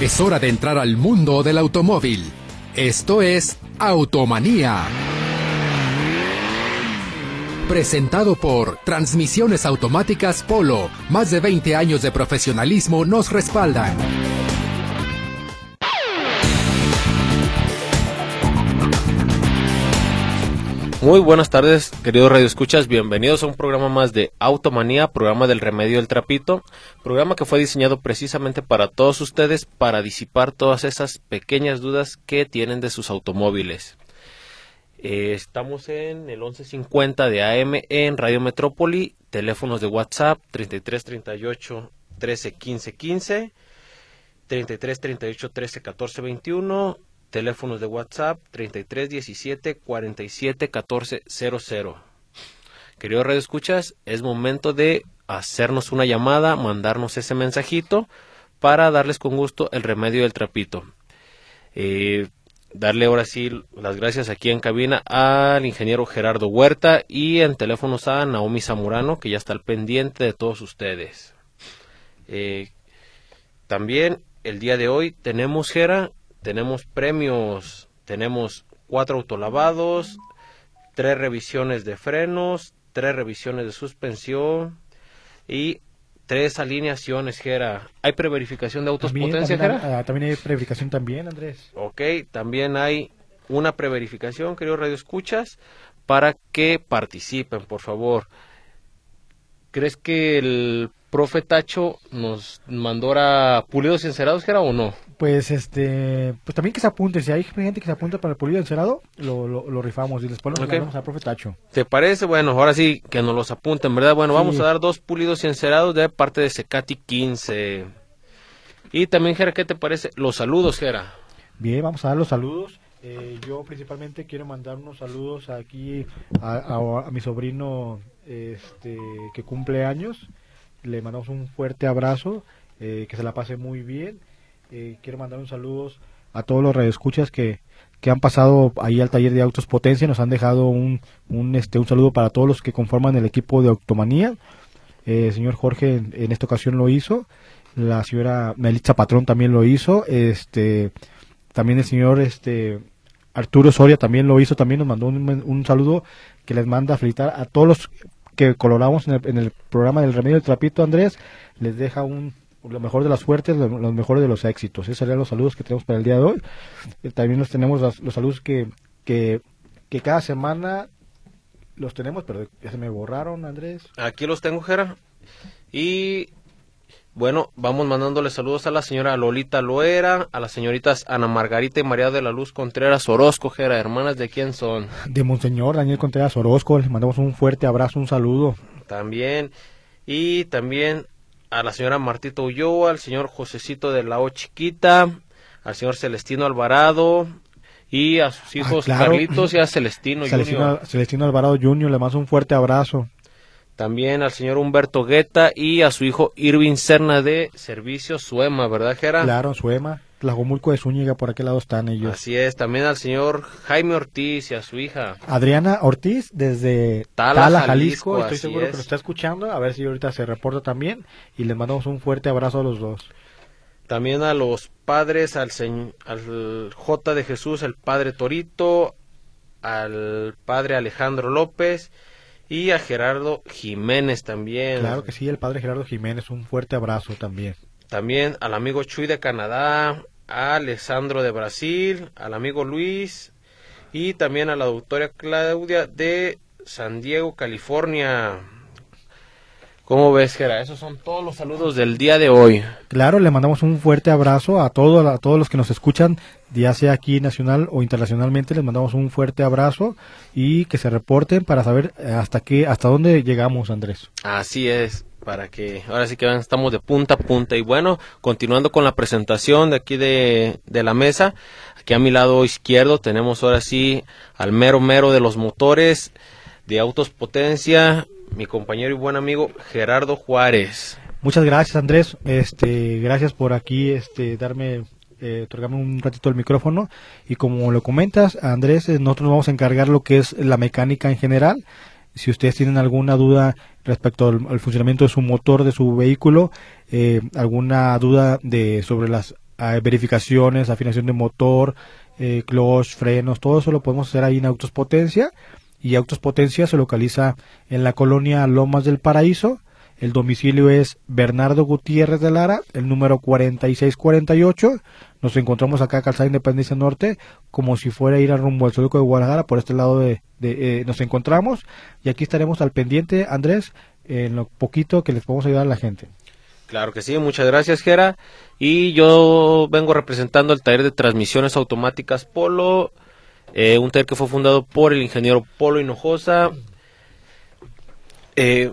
Es hora de entrar al mundo del automóvil. Esto es Automanía. Presentado por Transmisiones Automáticas Polo. Más de 20 años de profesionalismo nos respaldan. Muy buenas tardes, queridos radioescuchas. Bienvenidos a un programa más de Automanía, programa del remedio del trapito, programa que fue diseñado precisamente para todos ustedes para disipar todas esas pequeñas dudas que tienen de sus automóviles. Eh, estamos en el 1150 de AM en Radio Metrópoli, teléfonos de WhatsApp 3338 13 15 15, 33 38 13 14 21 Teléfonos de WhatsApp 33 17 47 14 00. Querido Radio Escuchas, es momento de hacernos una llamada, mandarnos ese mensajito para darles con gusto el remedio del trapito. Eh, darle ahora sí las gracias aquí en cabina al ingeniero Gerardo Huerta y en teléfonos a Naomi Zamorano, que ya está al pendiente de todos ustedes. Eh, también el día de hoy tenemos, Gera, tenemos premios, tenemos cuatro autolavados, tres revisiones de frenos, tres revisiones de suspensión y tres alineaciones, Gera. ¿Hay preverificación de autos potencia, Gera? Ah, también hay preverificación también, Andrés. Ok, también hay una preverificación, querido Radio Escuchas, para que participen, por favor. ¿Crees que el profe Tacho nos mandó a pulidos encerados, Gera, o no? pues este pues también que se apunte si hay gente que se apunta para el pulido encerado lo, lo, rifamos y después lo okay. al profe Tacho. Te parece bueno ahora sí que nos los apunten verdad bueno vamos a dar dos pulidos encerados de parte de Secati 15 y también Jera qué te parece los saludos Jera. Bien vamos a dar los saludos. Eh, yo principalmente quiero mandar unos saludos aquí a, a mi sobrino este que cumple años le mandamos un fuerte abrazo eh, que se la pase muy bien. Eh, quiero mandar un saludo a todos los radioescuchas que, que han pasado ahí al taller de Autos Potencia, nos han dejado un, un, este, un saludo para todos los que conforman el equipo de Automanía. Eh, el señor Jorge en, esta ocasión lo hizo, la señora Melitza Patrón también lo hizo, este, también el señor este, Arturo Soria también lo hizo, también nos mandó un, un saludo que les manda a felicitar a todos los que coloramos en el, en el programa del Remedio del Trapito, Andrés, les deja un, lo mejor de las suertes, lo, mejor de los éxitos. Esos serían los saludos que tenemos para el día de hoy. Eh, también los tenemos los, saludos que, que, que, cada semana los tenemos, pero ya se me borraron, Andrés. Aquí los tengo, Jera. Y bueno, vamos mandándole saludos a la señora Lolita Loera, a las señoritas Ana Margarita y María de la Luz Contreras Orozco, Jera, hermanas de quién son. De Monseñor Daniel Contreras Orozco, les mandamos un fuerte abrazo, un saludo. También, y también a la señora Martita Ulloa, al señor Josecito de la O Chiquita, al señor Celestino Alvarado y a sus hijos ah, Carlitos y a Celestino, Celestino, Celestino Alvarado Junior, le mando un fuerte abrazo. También al señor Humberto Guetta y a su hijo Irving Serna de Servicio Suema, ¿verdad, Jera? Claro, Suema. Tlajomulco de Zúñiga, por aquel lado están ellos. Así es, también al señor Jaime Ortiz y a su hija. Adriana Ortiz, desde Tala, Jalisco, estoy seguro que lo está escuchando, a ver si ahorita se reporta también, y les mandamos un fuerte abrazo a los dos. También a los padres, al, al J de Jesús, el padre Torito, al padre Alejandro López y a Gerardo Jiménez también. Claro que sí, el padre Gerardo Jiménez, un fuerte abrazo también. También al amigo Chuy de Canadá, a Alessandro de Brasil, al amigo Luis y también a la doctora Claudia de San Diego, California. ¿Cómo ves, Gera? Esos son todos los saludos del día de hoy. Claro, le mandamos un fuerte abrazo a todos, a todos los que nos escuchan, ya sea aquí nacional o internacionalmente. Les mandamos un fuerte abrazo y que se reporten para saber hasta qué, hasta dónde llegamos, Andrés. Así es para que ahora sí que estamos de punta a punta. Y bueno, continuando con la presentación de aquí de, de la mesa, aquí a mi lado izquierdo tenemos ahora sí al mero mero de los motores de Autos Potencia, mi compañero y buen amigo Gerardo Juárez. Muchas gracias Andrés, este, gracias por aquí este, darme eh, otorgarme un ratito el micrófono y como lo comentas Andrés, eh, nosotros nos vamos a encargar lo que es la mecánica en general si ustedes tienen alguna duda respecto al, funcionamiento de su motor, de su vehículo, eh, alguna duda de sobre las eh, verificaciones, afinación de motor, eh, clutch, frenos, todo eso lo podemos hacer ahí en Autos Potencia. Y Autos Potencia se localiza en la colonia Lomas del Paraíso. El domicilio es Bernardo Gutiérrez de Lara, el número 4648. Nos encontramos acá, Calzada Independencia Norte, como si fuera a ir a rumbo al Zoológico de Guadalajara, por este lado de, eh, nos encontramos. Y aquí estaremos al pendiente, Andrés, en lo poquito que les podemos ayudar a la gente. Claro que sí, muchas gracias, Gera. Y yo vengo representando el taller de transmisiones automáticas Polo, eh, un taller que fue fundado por el ingeniero Polo Hinojosa. Eh,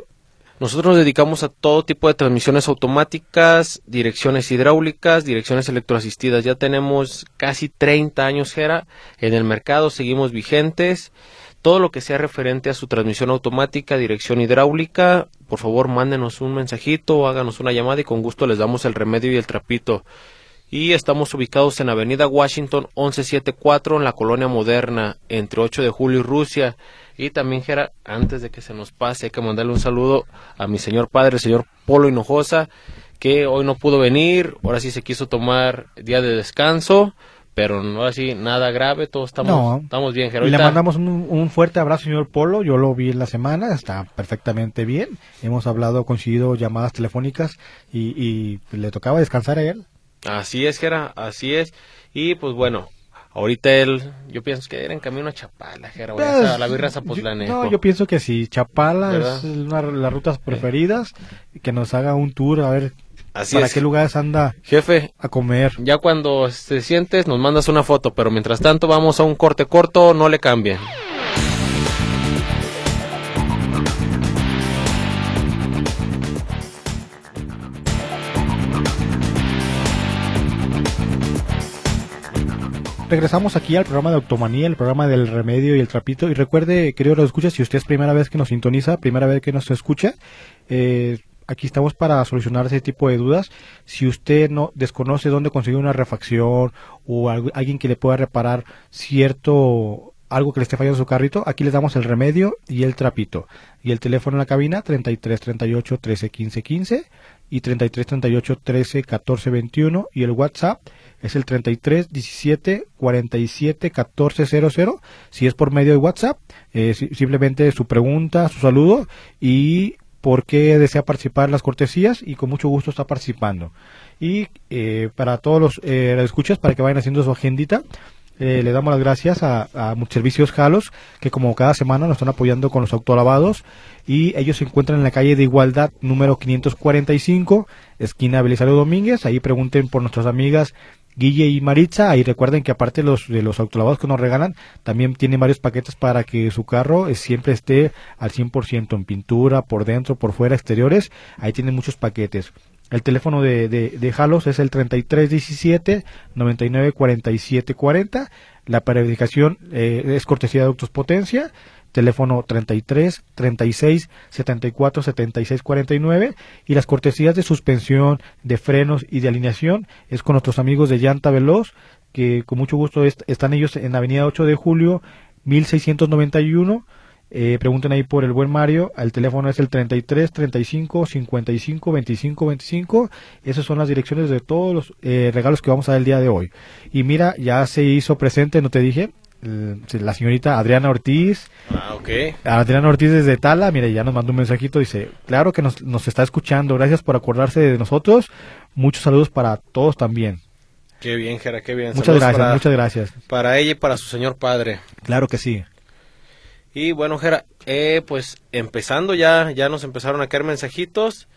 nosotros nos dedicamos a todo tipo de transmisiones automáticas, direcciones hidráulicas, direcciones electroasistidas. Ya tenemos casi 30 años, Gera, en el mercado, seguimos vigentes. Todo lo que sea referente a su transmisión automática, dirección hidráulica, por favor mándenos un mensajito háganos una llamada y con gusto les damos el remedio y el trapito. Y estamos ubicados en Avenida Washington 1174 en la colonia moderna, entre 8 de julio y Rusia. Y también, Gera, antes de que se nos pase, hay que mandarle un saludo a mi señor padre, el señor Polo Hinojosa, que hoy no pudo venir, ahora sí se quiso tomar día de descanso, pero no así nada grave, todos estamos, No. estamos bien, Gera. Y le mandamos un, un fuerte abrazo, señor Polo. Yo lo vi en la semana, está perfectamente bien. Hemos hablado, coincidido llamadas telefónicas y, y le tocaba descansar a él. Así es, Gera, así es. Y pues bueno, ahorita él, yo pienso que era en camino a Chapala, o ya Pues, sea, la birra Zapotlanejo. No, yo pienso que sí. Chapala ¿Verdad? es una de las rutas preferidas. Que nos haga un tour a ver Así para es. qué lugares anda Jefe, a comer. ya cuando te sientes nos mandas una foto, pero mientras tanto vamos a un corte corto, no le cambien. Regresamos aquí al programa de Automanía, el programa del remedio y el trapito. Y recuerde, querido lo escucha, si usted es primera vez que nos sintoniza, primera vez que nos escucha, eh, aquí estamos para solucionar ese tipo de dudas. Si usted no desconoce dónde conseguir una refacción o algu- alguien que le pueda reparar cierto algo que le esté fallando su carrito, aquí les damos el remedio y el trapito. Y el teléfono en la cabina 33 38 13 15 15 y 33 38 13 14 21 y el WhatsApp es el 33 17 47 14 00 si es por medio de WhatsApp eh, si- simplemente su pregunta su saludo y por qué desea participar las cortesías y con mucho gusto está participando. Y eh, para todos los eh, escuchas para que vayan haciendo su agendita eh, le damos las gracias a, a Servicios Jalos, que como cada semana nos están apoyando con los autolavados. Y ellos se encuentran en la calle de Igualdad número 545, esquina Belisario Domínguez. Ahí pregunten por nuestras amigas Guille y Maritza. Ahí recuerden que aparte de los, de los autolavados que nos regalan, también tienen varios paquetes para que su carro eh, siempre esté al 100% en pintura, por dentro, por fuera, exteriores. Ahí tienen muchos paquetes. El teléfono de, de, de Jalos es el 3317 994740. La periodificación eh, es cortesía de Autos Potencia. Teléfono 33 36 74 76 49. Y las cortesías de suspensión, de frenos y de alineación es con nuestros amigos de Llanta Veloz, que con mucho gusto est- están ellos en la avenida 8 de julio 1691. Eh, pregunten ahí por el buen Mario. El teléfono es el 33 35 55 25 25. Esas son las direcciones de todos los eh, regalos que vamos a dar el día de hoy. Y mira, ya se hizo presente, no te dije, la señorita Adriana Ortiz. Ah, ok. Adriana Ortiz desde Tala, mire, ya nos mandó un mensajito. Dice: Claro que nos, nos está escuchando. Gracias por acordarse de nosotros. Muchos saludos para todos también. Qué bien, Jera, qué bien. Muchas Saludos gracias, para, muchas gracias. para ella y para su señor padre. Claro que sí. Y bueno, Jera, eh, pues empezando ya, ya nos empezaron a caer mensajitos.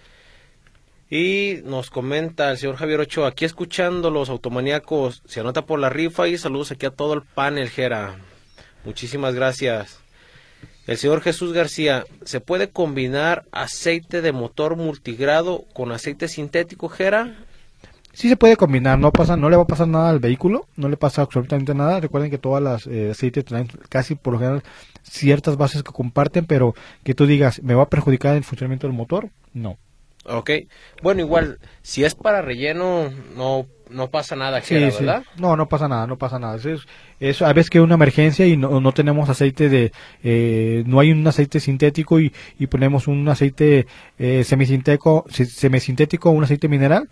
Y nos comenta el señor Javier Ochoa, aquí escuchando los automaníacos, se anota por la rifa y saludos aquí a todo el panel, Jera. Muchísimas gracias. El señor Jesús García, ¿se puede combinar aceite de motor multigrado con aceite sintético, Jera? Sí se puede combinar, no pasa, no le va a pasar nada al vehículo, no le pasa absolutamente nada. Recuerden que todas las eh, aceites traen casi por lo general ciertas bases que comparten, pero que tú digas, ¿me va a perjudicar el funcionamiento del motor? No. Ok. Bueno, igual, si es para relleno, no, no pasa nada, Jera, sí. ¿verdad? No, no pasa nada, no pasa nada. Es, eso a veces que hay una emergencia y no, no tenemos aceite de, eh, no hay un aceite sintético y, y ponemos un aceite eh, semisintético, se- semisintético un aceite mineral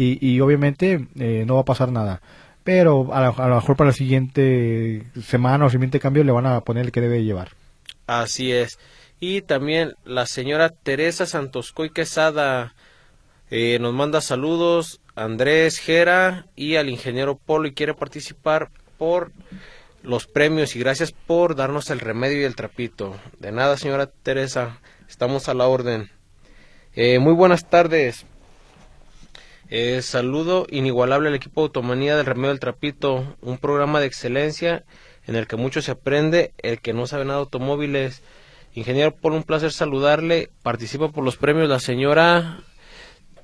y, y obviamente eh, no va a pasar nada. Pero a, lo mejor para la siguiente semana o siguiente cambio le van a poner el que debe llevar. Así es. Y también la señora Teresa Santoscoy Quesada eh, nos manda saludos, Andrés Jera y al ingeniero Polo y quiere participar por los premios y gracias por darnos el remedio y el trapito. De nada, señora Teresa, estamos a la orden. Eh, muy buenas tardes. Eh, saludo inigualable al equipo de Automanía del Remedio del Trapito, un programa de excelencia en el que mucho se aprende, el que no sabe nada de automóviles. Ingeniero, por un placer saludarle. Participa por los premios la señora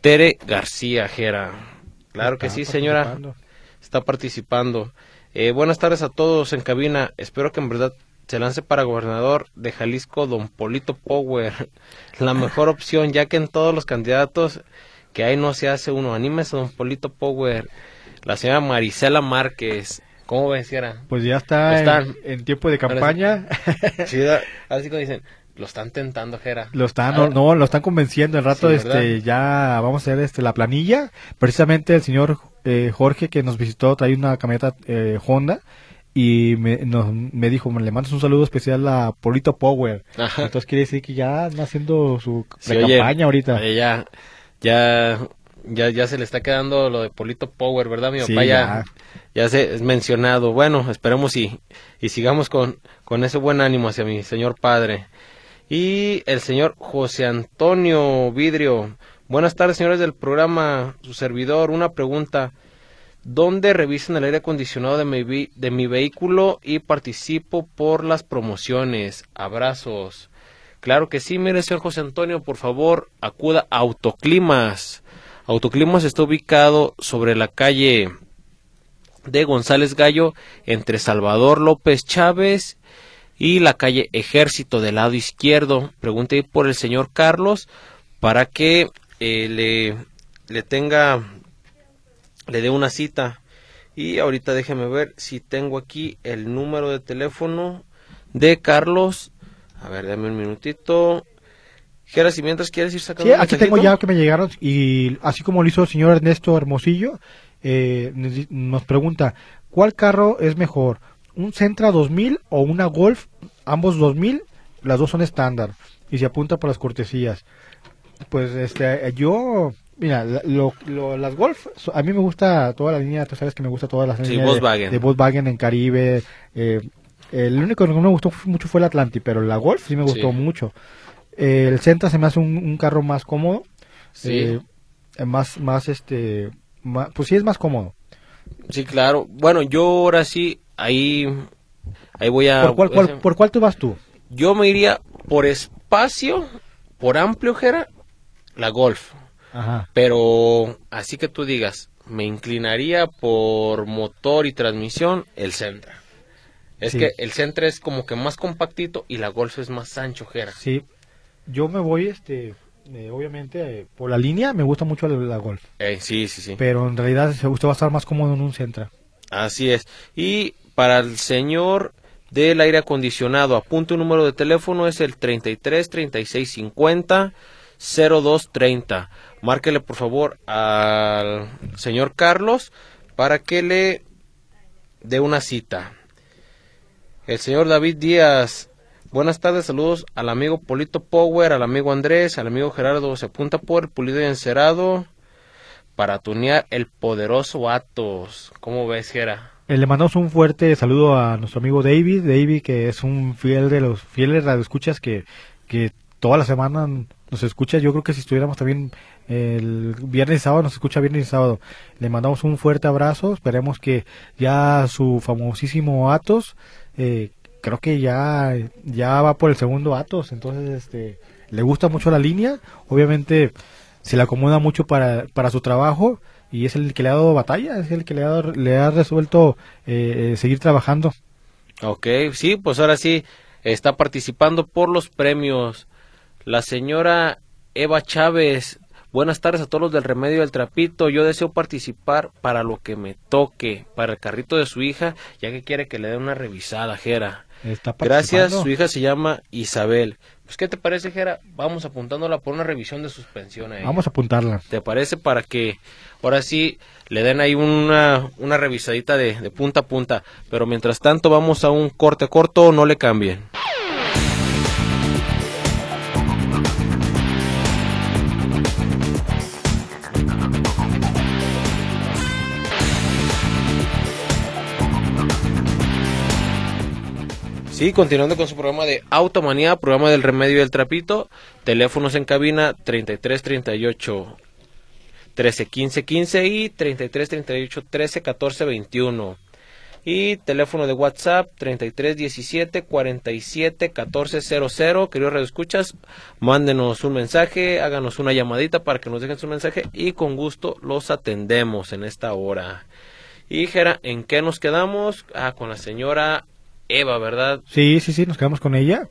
Tere García Jera. Claro que sí, señora. Está participando. Eh, buenas tardes a todos en cabina. Espero que en verdad se lance para gobernador de Jalisco don Polito Power. La mejor opción, ya que en todos los candidatos que hay no se hace uno. Anímese don Polito Power. La señora Marisela Márquez. ¿Cómo ves, Pues ya está en, tiempo de campaña. Sí, así como dicen, lo están tentando, Jera. Lo están, no, lo están convenciendo. El rato, este, ya vamos a ver este, la planilla. Precisamente el señor eh, Jorge que nos visitó trae una camioneta eh, Honda y me, nos, me dijo, le mandas un saludo especial a Polito Power. Entonces quiere decir que ya está haciendo su campaña ahorita. ya, ya ya, ya se le está quedando lo de Polito Power, ¿verdad? Mi papá ya, ya, se es mencionado. Bueno, esperemos y, y sigamos con, con ese buen ánimo hacia mi señor padre. Y el señor José Antonio Vidrio. Buenas tardes, señores del programa. Su servidor, una pregunta. ¿Dónde revisan el aire acondicionado de mi, de mi vehículo y participo por las promociones? Abrazos. Claro que sí, mire, señor José Antonio, por favor, acuda a Autoclimas Autoclimas está ubicado sobre la calle de González Gallo entre Salvador López Chávez y la calle Ejército del lado izquierdo. Pregunte por el señor Carlos para que eh, le, le tenga, le dé una cita. Y ahorita déjeme ver si tengo aquí el número de teléfono de Carlos. A ver, dame un minutito. Geras, si mientras quieres ir sacando. Sí, aquí tengo ya que me llegaron y así como lo hizo el señor Ernesto Hermosillo, eh, nos pregunta, ¿cuál carro es mejor? ¿Un Centra 2000 o una Golf? Ambos 2000, las dos son estándar y se apunta por las cortesías. Pues este, yo, mira, lo, las Golf, a mí me gusta toda la línea, tú sabes que me gusta todas las líneas Volkswagen. De, Volkswagen en Caribe. Eh, el único que no me gustó mucho fue el Atlantic, pero la Golf sí me gustó mucho. Eh, el Centra se me hace un, carro más cómodo. Sí. Eh, más, más este, pues sí es más cómodo. Sí, claro. Bueno, yo ahora sí, ahí, ahí voy a... ¿Por cuál, ¿por cuál te vas tú? Yo me iría por espacio, por amplio, Jera, la Golf. Ajá. Pero así que tú digas, me inclinaría por motor y transmisión, el Centra. Es que el Centra es como que más compactito y la Golf es más ancho, Jera. Sí, yo me voy, este, eh, obviamente, eh, por la línea, me gusta mucho la, Golf. Eh, sí, sí, sí. Pero en realidad usted va a estar más cómodo en un Centra. Así es. Y para el señor del aire acondicionado, apunte un número de teléfono, es el 33 36 50 02 30. Márquele por favor al señor Carlos para que le dé una cita. El señor David Díaz Buenas tardes, saludos al amigo Polito Power, al amigo Andrés, al amigo Gerardo. Se apunta por el pulido y encerado para tunear el poderoso Atos. ¿Cómo ves, Gera? Eh, le mandamos un fuerte saludo a nuestro amigo David, David que es un fiel de los fieles radioescuchas que, que toda la semana nos escucha. Yo creo que si estuviéramos también el viernes y sábado, nos escucha viernes y sábado. Le mandamos un fuerte abrazo. Esperemos que ya su famosísimo Atos eh, creo que ya, ya va por el segundo Atos, entonces este, le gusta mucho la línea, obviamente se le acomoda mucho para, para su trabajo y es el que le ha dado batalla, es el que le ha, le ha resuelto eh, eh, seguir trabajando. Ok, sí, pues ahora sí está participando por los premios. La señora Eva Chávez, buenas tardes a todos los del Remedio del Trapito. Yo deseo participar para lo que me toque, para el carrito de su hija, ya que quiere que le dé una revisada, Jera. Gracias, su hija se llama Isabel. Pues, ¿qué te parece, Jera? Vamos apuntándola por una revisión de suspensión ahí. Vamos a apuntarla. ¿Te parece? Para que ahora sí le den ahí una, una revisadita de, de punta a punta. Pero mientras tanto, vamos a un corte corto, no le cambien. Sí, continuando con su programa de Automanía, programa del remedio del trapito, teléfonos en cabina 3338 13 15 15 y 33 38 13 14 21. Y teléfono de WhatsApp 33 17 47 14 00. Queridos escuchas, mándenos un mensaje, háganos una llamadita para que nos dejen su mensaje y con gusto los atendemos en esta hora. Y Jera, ¿en qué nos quedamos? Ah, con la señora Eva, ¿verdad? Sí, sí, sí, nos quedamos con ella.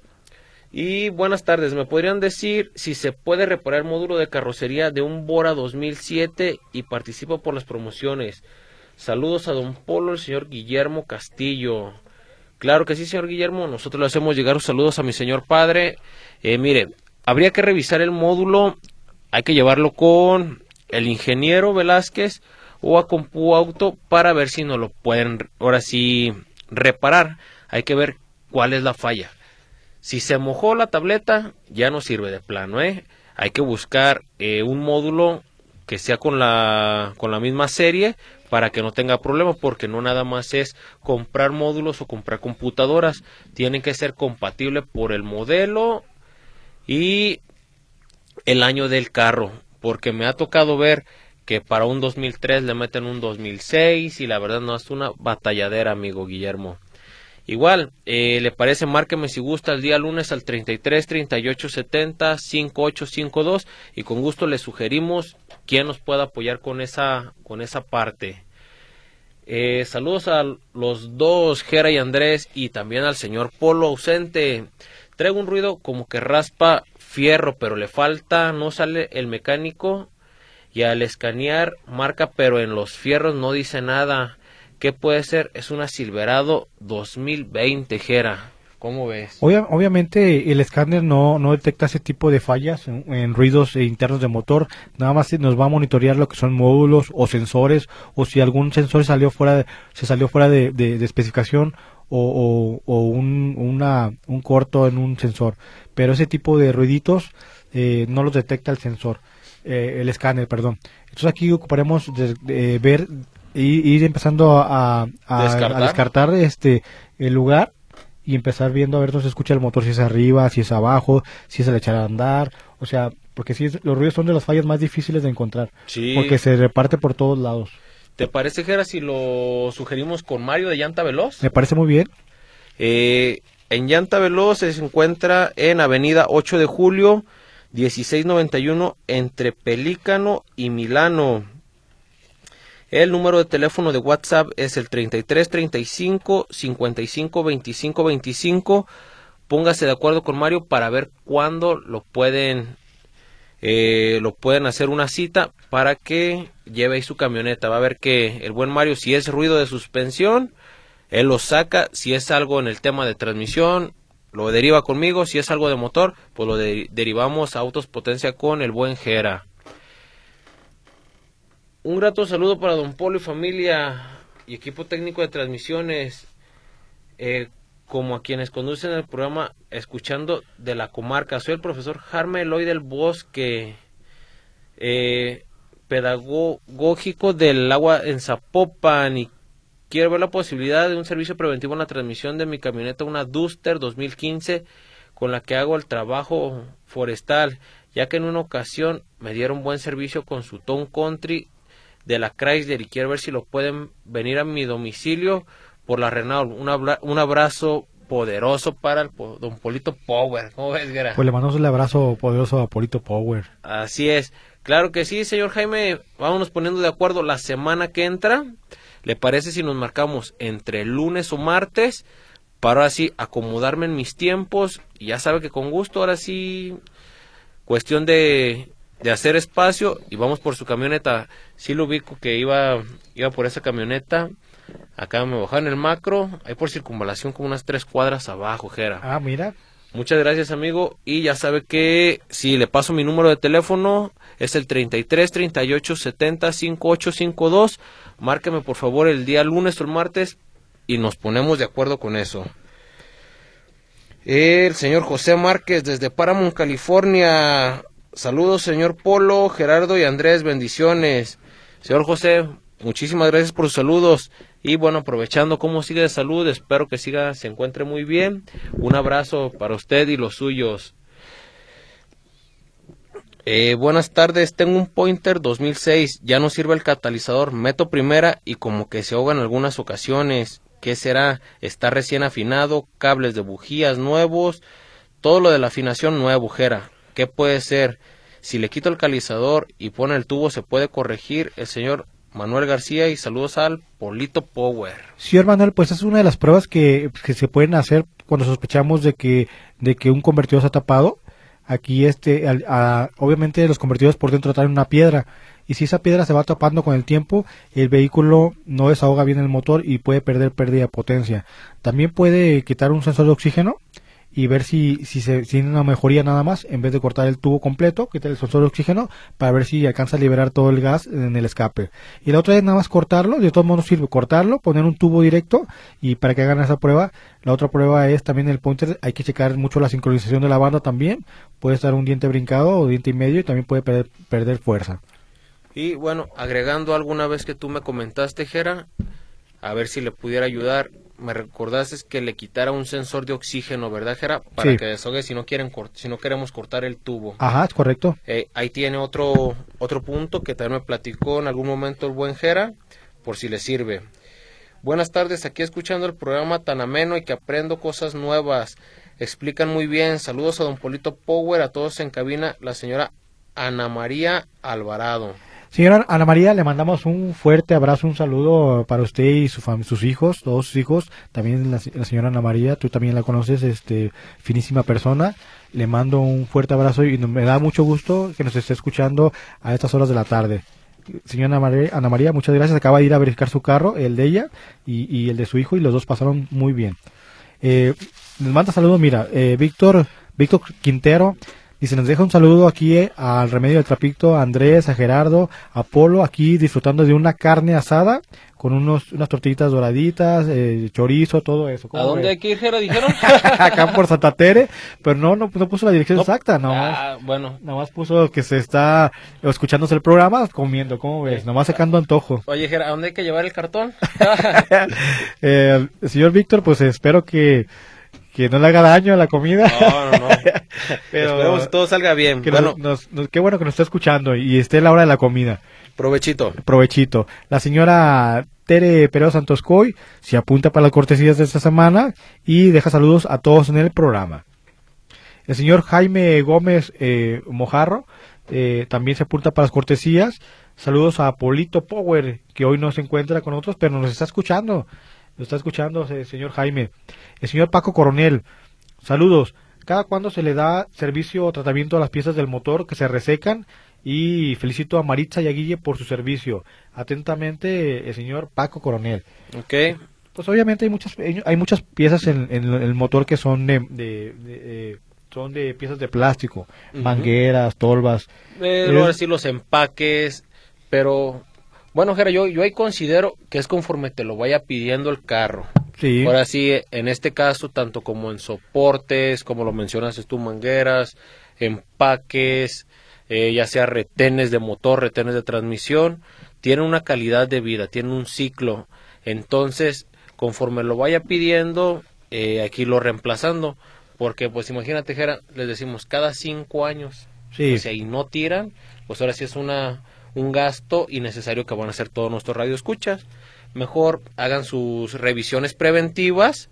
Y buenas tardes, ¿me podrían decir si se puede reparar el módulo de carrocería de un Bora 2007 y participo por las promociones? Saludos a don Polo, el señor Guillermo Castillo. Claro que sí, señor Guillermo, nosotros le hacemos llegar saludos a mi señor padre. Eh, mire, habría que revisar el módulo, hay que llevarlo con el ingeniero Velázquez o a Compu Auto para ver si nos lo pueden ahora sí reparar hay que ver cuál es la falla. Si se mojó la tableta, ya no sirve de plano, ¿eh? Hay que buscar eh, un módulo que sea con la, con la misma serie para que no tenga problema, porque no nada más es comprar módulos o comprar computadoras, tienen que ser compatibles por el modelo y el año del carro, porque me ha tocado ver que para un 2003 le meten un 2006 y la verdad no es una batalladera, amigo Guillermo. Igual, eh, le parece, márqueme si gusta el día lunes al 33 38 70 5852 y con gusto le sugerimos quién nos pueda apoyar con esa, con esa parte. Eh, saludos a los dos, Jera y Andrés, y también al señor Polo ausente. Traigo un ruido como que raspa fierro, pero le falta, no sale el mecánico. Y al escanear marca, pero en los fierros no dice nada. ¿Qué puede ser? Es una Silverado 2020, Jera. ¿Cómo ves? obviamente el escáner no, no detecta ese tipo de fallas en, ruidos internos de motor, nada más nos va a monitorear lo que son módulos o sensores o si algún sensor salió fuera de, se salió fuera de, de, especificación o, o, un, una, un corto en un sensor. Pero ese tipo de ruiditos eh, no los detecta el sensor, eh, el escáner, perdón. Entonces aquí ocuparemos de, ver y ir empezando a, ¿Descartar? este el lugar y empezar viendo a ver dónde se escucha el motor, si es arriba, si es abajo, si es el echar a andar, o sea, porque si los ruidos son de las fallas más difíciles de encontrar, porque se reparte por todos lados. ¿Te parece, Jera, si lo sugerimos con Mario de Llanta Veloz? Me parece muy bien. Eh, en Llanta Veloz se encuentra en Avenida 8 de Julio, 1691, entre Pelícano y Milano. El número de teléfono de WhatsApp es el 33 35 55 25 25. Póngase de acuerdo con Mario para ver cuándo lo pueden eh, lo pueden hacer una cita para que lleve su camioneta. Va a ver que el buen Mario, si es ruido de suspensión, él lo saca. Si es algo en el tema de transmisión, lo deriva conmigo. Si es algo de motor, pues lo derivamos a Autos Potencia con el buen Jera. Un grato saludo para don Polo y familia y equipo técnico de transmisiones, eh, como a quienes conducen el programa Escuchando de la Comarca. Soy el profesor Jarme Eloy del Bosque, eh, pedagógico del agua en Zapopan y quiero ver la posibilidad de un servicio preventivo en la transmisión de mi camioneta, una Duster 2015, con la que hago el trabajo forestal, ya que en una ocasión me dieron buen servicio con su Town Country de la Chrysler y quiero ver si lo pueden venir a mi domicilio por la Renault. Un, abrazo poderoso para el don Polito Power. ¿Cómo ves, Pues le mandamos el abrazo poderoso a Polito Power. Así es. Claro que sí, señor Jaime. Vámonos poniendo de acuerdo la semana que entra. ¿Le parece si nos marcamos entre lunes o martes? Para así acomodarme en mis tiempos. Y ya sabe que con gusto, ahora sí, cuestión de de hacer espacio y vamos por su camioneta. Sí lo ubico que iba, iba por esa camioneta. Acá me bajaron el macro, ahí por circunvalación como unas tres cuadras abajo, Jera. Ah, mira. Muchas gracias, amigo. Y ya sabe que si le paso mi número de teléfono es el 33 38 70 5852. Márqueme por favor el día lunes o el martes y nos ponemos de acuerdo con eso. El señor José Márquez desde Paramount, California. Saludos, señor Polo, Gerardo y Andrés. Bendiciones. Señor José, muchísimas gracias por sus saludos. Y bueno, aprovechando cómo sigue de salud, espero que siga, se encuentre muy bien. Un abrazo para usted y los suyos. Eh, buenas tardes, tengo un Pointer 2006, ya no sirve el catalizador, meto primera y como que se ahoga en algunas ocasiones. ¿Qué será? Está recién afinado, cables de bujías nuevos, todo lo de la afinación nueva bujera. ¿Qué puede ser? Si le quito el calizador y pone el tubo, se puede corregir. El señor Manuel García y saludos al Polito Power. Sí, Manuel, pues es una de las pruebas que, se pueden hacer cuando sospechamos de que, de que un convertidor se ha tapado. Aquí, este, obviamente los convertidores por dentro traen una piedra y si esa piedra se va tapando con el tiempo, el vehículo no desahoga bien el motor y puede perder pérdida de potencia. También puede quitar un sensor de oxígeno y ver si, si, se, tiene una mejoría nada más, en vez de cortar el tubo completo, quitar el sensor de oxígeno, para ver si alcanza a liberar todo el gas en el escape. Y la otra es nada más cortarlo, de todos modos sirve cortarlo, poner un tubo directo, y para que hagan esa prueba, la otra prueba es también el pointer, hay que checar mucho la sincronización de la banda también, puede estar un diente brincado o diente y medio, y también puede perder, perder fuerza. Y bueno, agregando alguna vez que tú me comentaste, Jera, a ver si le pudiera ayudar, me recordaste que le quitara un sensor de oxígeno, ¿verdad, Jera? Para que desahogue si no quieren si no queremos cortar el tubo. Ajá, es correcto. Eh, ahí tiene otro otro punto que también me platicó en algún momento el buen Jera, por si le sirve. Buenas tardes, aquí escuchando el programa tan ameno y que aprendo cosas nuevas. Explican muy bien. Saludos a don Polito Power, a todos en cabina, la señora Ana María Alvarado. Señora Ana María, le mandamos un fuerte abrazo, un saludo para usted y su sus hijos, todos sus hijos. También la, señora Ana María, tú también la conoces, este, finísima persona. Le mando un fuerte abrazo y me da mucho gusto que nos esté escuchando a estas horas de la tarde. Señora Ana María, muchas gracias. Acaba de ir a verificar su carro, el de ella y, el de su hijo, y los dos pasaron muy bien. Eh, nos manda saludos, mira, eh, Víctor, Víctor Quintero y se nos deja un saludo aquí eh, al Remedio del Trapito, a Andrés, a Gerardo, a Polo, aquí disfrutando de una carne asada con unos, unas tortillitas doraditas, eh, chorizo, todo eso. ¿A dónde hay que ir, Gerardo? ¿Dijeron? Acá por Santa Tere, pero no, no, puso la dirección exacta, no. Ah, bueno. Nada más puso que se está escuchándose el programa comiendo, ¿cómo ves? Nomás sacando antojo. Oye, Gerardo, ¿a dónde hay que llevar el cartón? eh, señor Víctor, pues espero que que no le haga daño a la comida. No, no, no. Pero Esperemos que todo salga bien. bueno. qué bueno que nos está escuchando y esté la hora de la comida. Provechito. Provechito. La señora Tere Pereo Santoscoy se apunta para las cortesías de esta semana y deja saludos a todos en el programa. El señor Jaime Gómez eh, Mojarro eh, también se apunta para las cortesías. Saludos a Polito Power, que hoy no se encuentra con nosotros, pero nos está escuchando. Lo está escuchando el señor Jaime. El señor Paco Coronel. Saludos. ¿Cada cuándo se le da servicio o tratamiento a las piezas del motor que se resecan? Y felicito a Maritza y a Guille por su servicio. Atentamente, el señor Paco Coronel. Ok. Pues obviamente hay muchas, hay muchas piezas en, el motor que son de, de, son de piezas de plástico, mangueras, tolvas. Eh, decir los empaques, pero bueno, Jera, yo, yo ahí considero que es conforme te lo vaya pidiendo el carro. Sí. Ahora sí, en este caso, tanto como en soportes, como lo mencionas tú, mangueras, empaques, eh, ya sea retenes de motor, retenes de transmisión, tienen una calidad de vida, tienen un ciclo. Entonces, conforme lo vaya pidiendo, eh, aquí lo reemplazando. Porque, pues imagínate, Jera, les decimos cada cinco años. Sí. Pues, si no tiran, pues ahora sí es una un gasto innecesario que van a hacer todos nuestros radioescuchas. Mejor hagan sus revisiones preventivas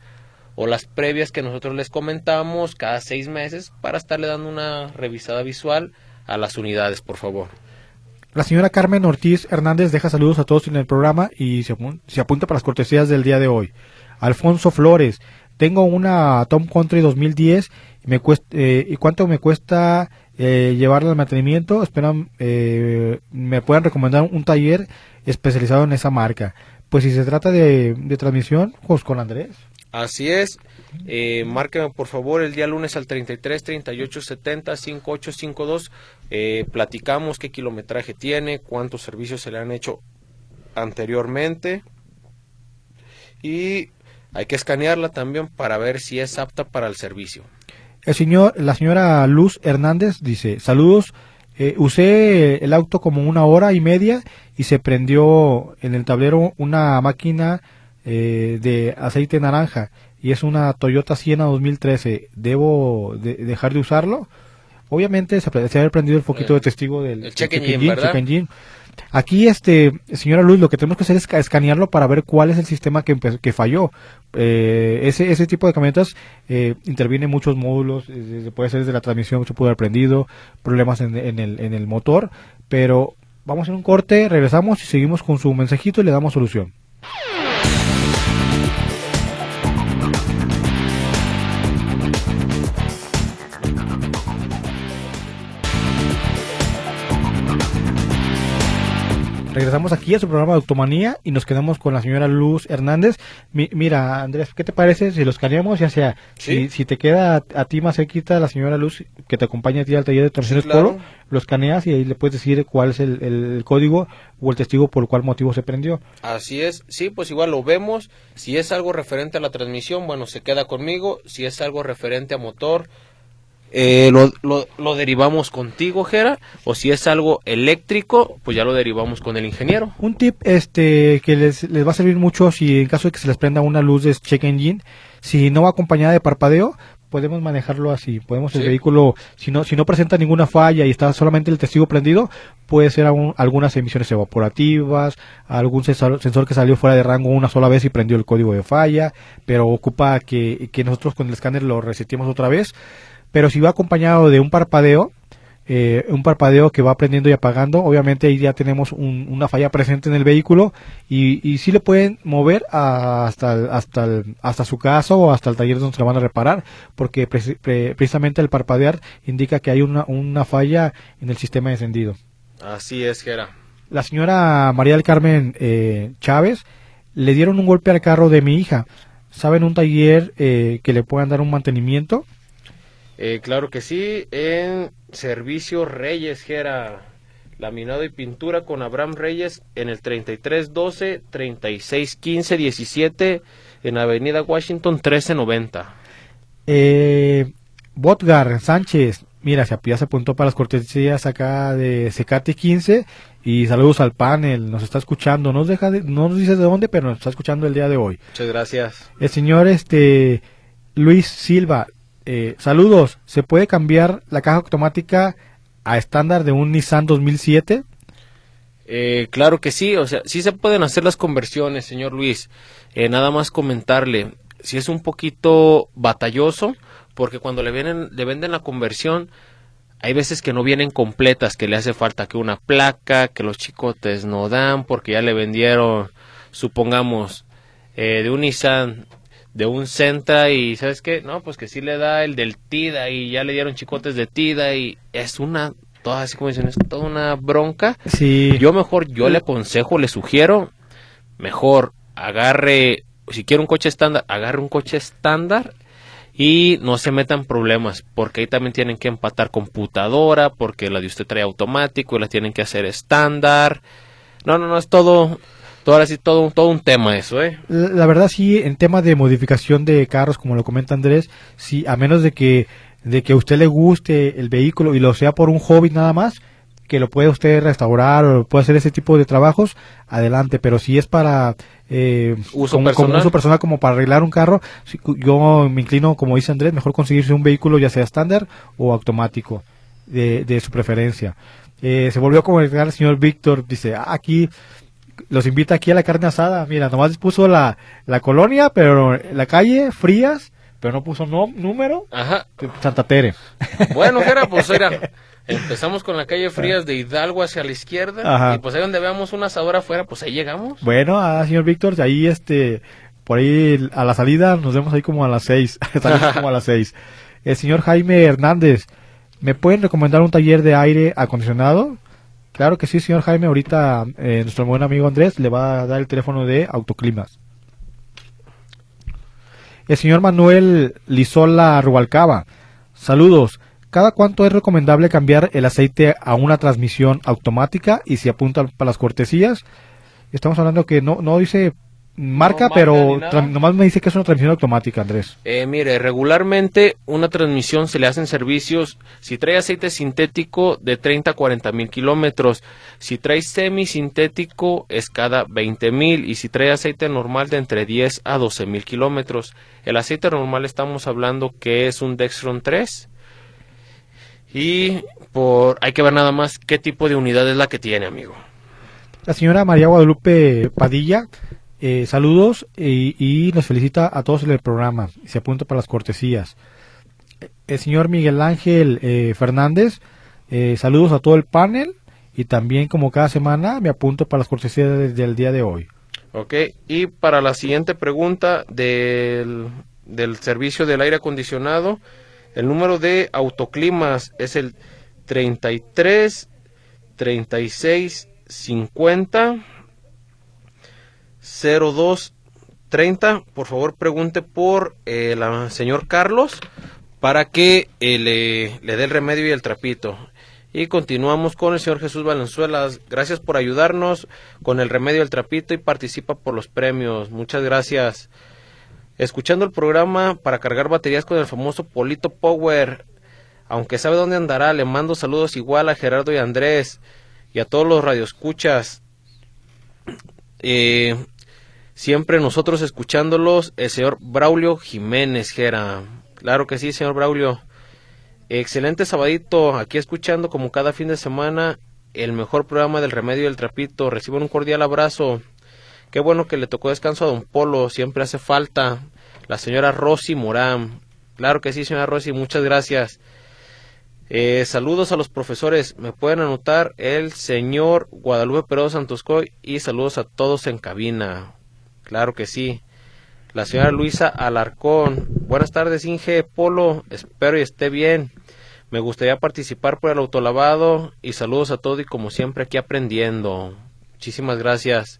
o las previas que nosotros les comentamos cada seis meses para estarle dando una revisada visual a las unidades, por favor. La señora Carmen Ortiz Hernández deja saludos a todos en el programa y se, apunta para las cortesías del día de hoy. Alfonso Flores, tengo una Tom Country 2010 y, me cuesta, eh, ¿y cuánto me cuesta eh, llevarla al mantenimiento, esperan, eh, me puedan recomendar un taller especializado en esa marca. Pues si se trata de, transmisión, pues con Andrés. Así es. Eh, márqueme por favor el día lunes al 33 38 70 5852. Eh, platicamos qué kilometraje tiene, cuántos servicios se le han hecho anteriormente. Y hay que escanearla también para ver si es apta para el servicio. El señor, la señora Luz Hernández dice, saludos, eh, usé el auto como una hora y media y se prendió en el tablero una máquina eh, de aceite naranja y es una Toyota Siena 2013. ¿Debo de- dejar de usarlo? Obviamente se, se ha prendido el foquito Eh, de testigo del el check del engine, ¿verdad? check engine. Aquí, este, señora Luz, lo que tenemos que hacer es ca- escanearlo para ver cuál es el sistema que, que falló. Eh, ese, ese tipo de camionetas eh, interviene en muchos módulos, eh, puede ser desde la transmisión, se puede haber prendido, problemas en, en el, en el motor, pero vamos a hacer un corte, regresamos y seguimos con su mensajito y le damos solución. Regresamos aquí a su programa de Automanía y nos quedamos con la señora Luz Hernández. Mi- mira, Andrés, ¿qué te parece si lo escaneamos? Ya sea, Sí. si, si te queda a, a ti más cerquita la señora Luz que te acompaña a ti al taller de torsiones Sí, claro. Polo, lo escaneas y ahí le puedes decir cuál es el, el código o el testigo por cuál motivo se prendió. Así es, sí, pues igual lo vemos. Si es algo referente a la transmisión, bueno, se queda conmigo. Si es algo referente a motor, eh, lo, lo, lo derivamos contigo, Jera. O si es algo eléctrico, pues ya lo derivamos con el ingeniero. Un tip este que les, les va a servir mucho si en caso de que se les prenda una luz de check engine, si no va acompañada de parpadeo, podemos manejarlo así. Podemos el vehículo, si no, si no presenta ninguna falla y está solamente el testigo prendido, puede ser algunas emisiones evaporativas, algún sensor, sensor que salió fuera de rango una sola vez y prendió el código de falla, pero ocupa que, que nosotros con el escáner lo reseteemos otra vez. Pero si va acompañado de un parpadeo, eh, un parpadeo que va prendiendo y apagando, obviamente ahí ya tenemos un- una falla presente en el vehículo y, y sí le pueden mover a- hasta, el- hasta, el- hasta su casa o hasta el taller donde se lo van a reparar, porque preci- pre- precisamente el parpadear indica que hay una, una falla en el sistema de encendido. Así es, Jera. La señora María del Carmen eh, Chávez le dieron un golpe al carro de mi hija. ¿Saben un taller eh, que le puedan dar un mantenimiento? Eh, claro que sí, en Servicio Reyes, Jera. Laminado y pintura con Abraham Reyes en el 3312 3615 17 en Avenida Washington 1390. Eh, Botgar Sánchez, mira, se, ya se apuntó para las cortesías acá de Secati 15 y saludos al panel, nos está escuchando, no nos, deja de- no nos dice de dónde, pero nos está escuchando el día de hoy. Muchas gracias. El señor este Luis Silva, eh, saludos, ¿se puede cambiar la caja automática a estándar de un Nissan 2007? Eh, claro que sí, o sea, sí se pueden hacer las conversiones, señor Luis. Eh, nada más comentarle, si es un poquito batalloso, porque cuando le, vienen, le venden la conversión, hay veces que no vienen completas, que le hace falta que una placa, que los chicotes no dan, porque ya le vendieron, supongamos, eh, de un Nissan, de un Sentra, y ¿sabes qué? No, pues que sí le da el del TIDA, y ya le dieron chicotes de TIDA, y es una, toda así como dicen, es toda una bronca. Sí. Yo mejor, yo le aconsejo, le sugiero, mejor agarre, si quiere un coche estándar, agarre un coche estándar y no se metan problemas, porque ahí también tienen que empatar computadora, porque la de usted trae automático y la tienen que hacer estándar. No, no, no, es todo, todo ahora sí, todo, todo un tema eso, ¿eh? La la verdad sí, en tema de modificación de carros, como lo comenta Andrés, sí, a menos de que de que a usted le guste el vehículo y lo sea por un hobby nada más, que lo puede usted restaurar o puede hacer ese tipo de trabajos, adelante. Pero si es para eh, Uso como, como personal. uso personal, como para arreglar un carro, yo me inclino, como dice Andrés, mejor conseguirse un vehículo ya sea estándar o automático, de, de su preferencia. Eh, se volvió a comunicar el señor Víctor, dice, "Ah, aquí los invita aquí a la carne asada. Mira, nomás puso la, la colonia, pero la calle, frías, pero no puso no, número. Ajá. Santa Tere. Bueno, Jera, pues mira, empezamos con la calle Frías de Hidalgo hacia la izquierda Ajá. y pues ahí donde veamos una asadora afuera, pues ahí llegamos. Bueno, ah, señor Víctor, ahí este, por ahí a la salida nos vemos ahí como a las seis. Salimos como a las seis. El señor Jaime Hernández, ¿me pueden recomendar un taller de aire acondicionado? Claro que sí, señor Jaime. Ahorita eh, nuestro buen amigo Andrés le va a dar el teléfono de Autoclimas. El señor Manuel Lizola Rubalcaba. Saludos. ¿Cada cuánto es recomendable cambiar el aceite a una transmisión automática y si apunta para las cortesías? Estamos hablando que no, no dice marca, marca pero tra- nomás me dice que es una transmisión automática, Andrés. Eh, mire, regularmente una transmisión se le hacen servicios si trae aceite sintético de 30 a 40 mil kilómetros, si trae semisintético es cada 20 mil y si trae aceite normal de entre 10 a 12 mil kilómetros. El aceite normal estamos hablando que es un Dextron 3 y por hay que ver nada más qué tipo de unidad es la que tiene, amigo. La señora María Guadalupe Padilla, eh, saludos y, y nos felicita a todos en el programa. Se apunta para las cortesías. El señor Miguel Ángel eh, Fernández, eh, saludos a todo el panel y también como cada semana me apunto para las cortesías desde el día de hoy. Ok, y para la siguiente pregunta del, del servicio del aire acondicionado, el número de autoclimas es el 33 36 50 02 30. Por favor, pregunte por el ah, señor Carlos para que eh, le, le dé el remedio y el trapito. Y continuamos con el señor Jesús Valenzuelas. Gracias por ayudarnos con el remedio y el trapito y participa por los premios. Muchas gracias. Escuchando el programa para cargar baterías con el famoso Polito Power. Aunque sabe dónde andará, le mando saludos igual a Gerardo y Andrés y a todos los radioescuchas. Eh, siempre nosotros escuchándolos, el señor Braulio Jiménez, Gera. Claro que sí, señor Braulio. Excelente sabadito, aquí escuchando como cada fin de semana el mejor programa del remedio y el trapito. Reciban un cordial abrazo. Qué bueno que le tocó descanso a don Polo, siempre hace falta. La señora Rosy Morán. Claro que sí, señora Rosy, muchas gracias. Eh, saludos a los profesores. Me pueden anotar el señor Guadalupe Perón Santoscoy y saludos a todos en cabina. Claro que sí. La señora Luisa Alarcón. Buenas tardes, Inge Polo. Espero y esté bien. Me gustaría participar por el autolavado y saludos a todos y como siempre aquí aprendiendo. Muchísimas gracias.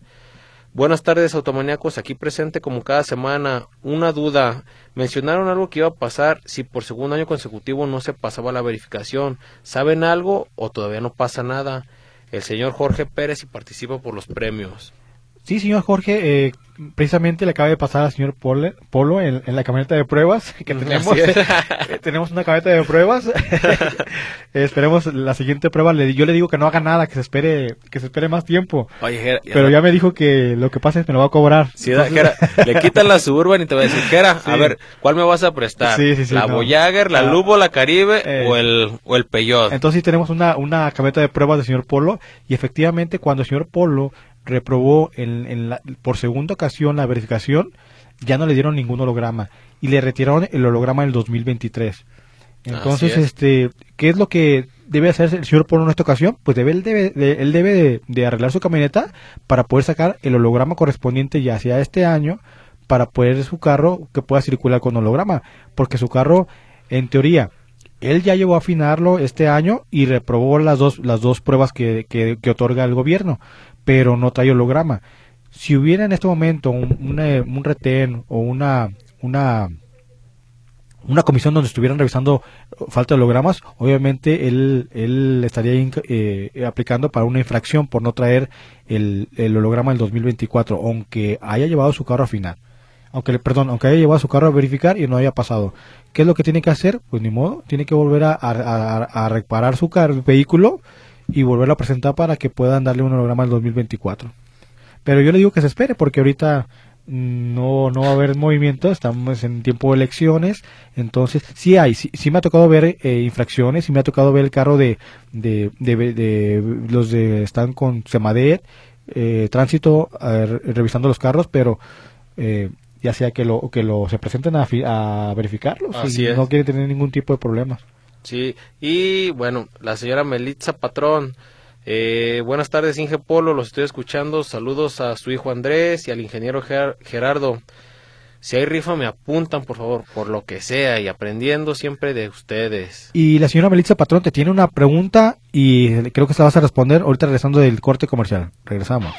Buenas tardes, automaníacos. Aquí presente como cada semana. Una duda. Mencionaron algo que iba a pasar si por segundo año consecutivo no se pasaba la verificación. ¿Saben algo o todavía no pasa nada? El señor Jorge Pérez y participa por los premios. Sí, señor Jorge, eh, precisamente le acaba de pasar al señor Pole- Polo en, en la camioneta de pruebas que tenemos. Eh, tenemos una camioneta de pruebas. Esperemos la siguiente prueba. Le, yo le digo que no haga nada, que se espere, que se espere más tiempo. Oye, Jera, Pero ya me dijo que lo que pasa es que me lo va a cobrar. Sí, da- Entonces- Jera, le quitan la Suburban y te va a decir, Jera, a Sí. ver, ¿cuál me vas a prestar? Sí, sí, sí, ¿La no. Voyager, la Ah. Lubo, la Caribe Eh. o el, o el Peyot? Entonces sí tenemos una, una camioneta de pruebas del señor Polo y efectivamente cuando el señor Polo reprobó en, en la- por segunda ocasión la verificación, ya no le dieron ningún holograma y le retiraron el holograma del 2023. Entonces, es. este, ¿qué es lo que debe hacer el señor Polo en esta ocasión? Pues debe, él debe, de, él debe de, de arreglar su camioneta para poder sacar el holograma correspondiente ya sea este año para poder su carro que pueda circular con holograma, porque su carro, en teoría, él ya llegó a afinarlo este año y reprobó las dos, las dos pruebas que, que, que otorga el gobierno, pero no trae holograma. Si hubiera en este momento un, un retén o una, una, una comisión donde estuvieran revisando falta de hologramas, obviamente él, él estaría eh, aplicando para una infracción por no traer el, el holograma del 2024, aunque haya llevado su carro a final. Aunque, perdón, aunque haya llevado su carro a verificar y no haya pasado. ¿Qué es lo que tiene que hacer? Pues ni modo, tiene que volver a reparar su carro, vehículo y volverlo a presentar para que puedan darle un holograma del 2024. Pero yo le digo que se espere porque ahorita mm, no, no va a haber movimiento, estamos en tiempo de elecciones, entonces sí hay, sí, sí me ha tocado ver eh, infracciones, sí me ha tocado ver el carro de, de, de, de los de están con Semadet, eh, tránsito eh, re- revisando los carros, pero eh, ya sea que lo que lo se presenten a, fi- a verificarlos es. no quiere tener ningún tipo de problemas. Sí, y bueno, la señora Melitza Patrón. Eh, buenas tardes, Inge Polo, los estoy escuchando. Saludos a su hijo Andrés y al ingeniero Ger- Gerardo. Si hay rifa, me apuntan, por favor, por lo que sea, y aprendiendo siempre de ustedes. Y la señora Melitza Patrón te tiene una pregunta y creo que se la vas a responder ahorita regresando del corte comercial. Regresamos.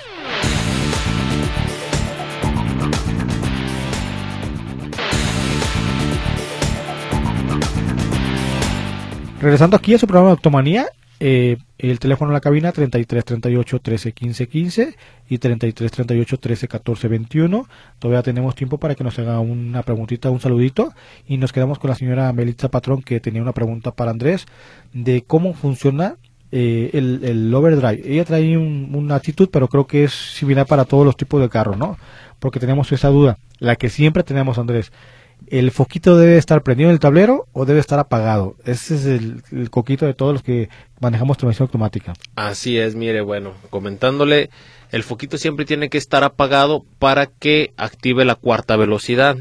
Regresando aquí a su programa de Octomanía, eh, el teléfono en la cabina 33 38 13 15 15 y 33 38 13 14 21. Todavía tenemos tiempo para que nos haga una preguntita, un saludito. Y nos quedamos con la señora Melitza Patrón que tenía una pregunta para Andrés de cómo funciona eh, el, el, overdrive. Ella trae un, una actitud, pero creo que es similar para todos los tipos de carros, ¿no? Porque tenemos esa duda, la que siempre tenemos, Andrés. ¿El foquito debe estar prendido en el tablero o debe estar apagado? Ese es el, coquito de todos los que manejamos transmisión automática. Así es, mire, bueno, comentándole, el foquito siempre tiene que estar apagado para que active la cuarta velocidad.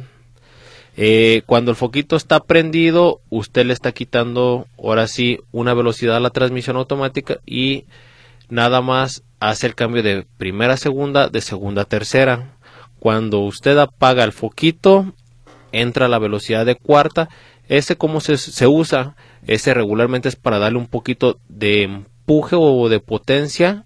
Eh, cuando el foquito está prendido, usted le está quitando, ahora sí, una velocidad a la transmisión automática y nada más hace el cambio de primera a segunda, de segunda a tercera. Cuando usted apaga el foquito, entra a la velocidad de cuarta. Ese cómo se, se usa, ese regularmente es para darle un poquito de empuje o de potencia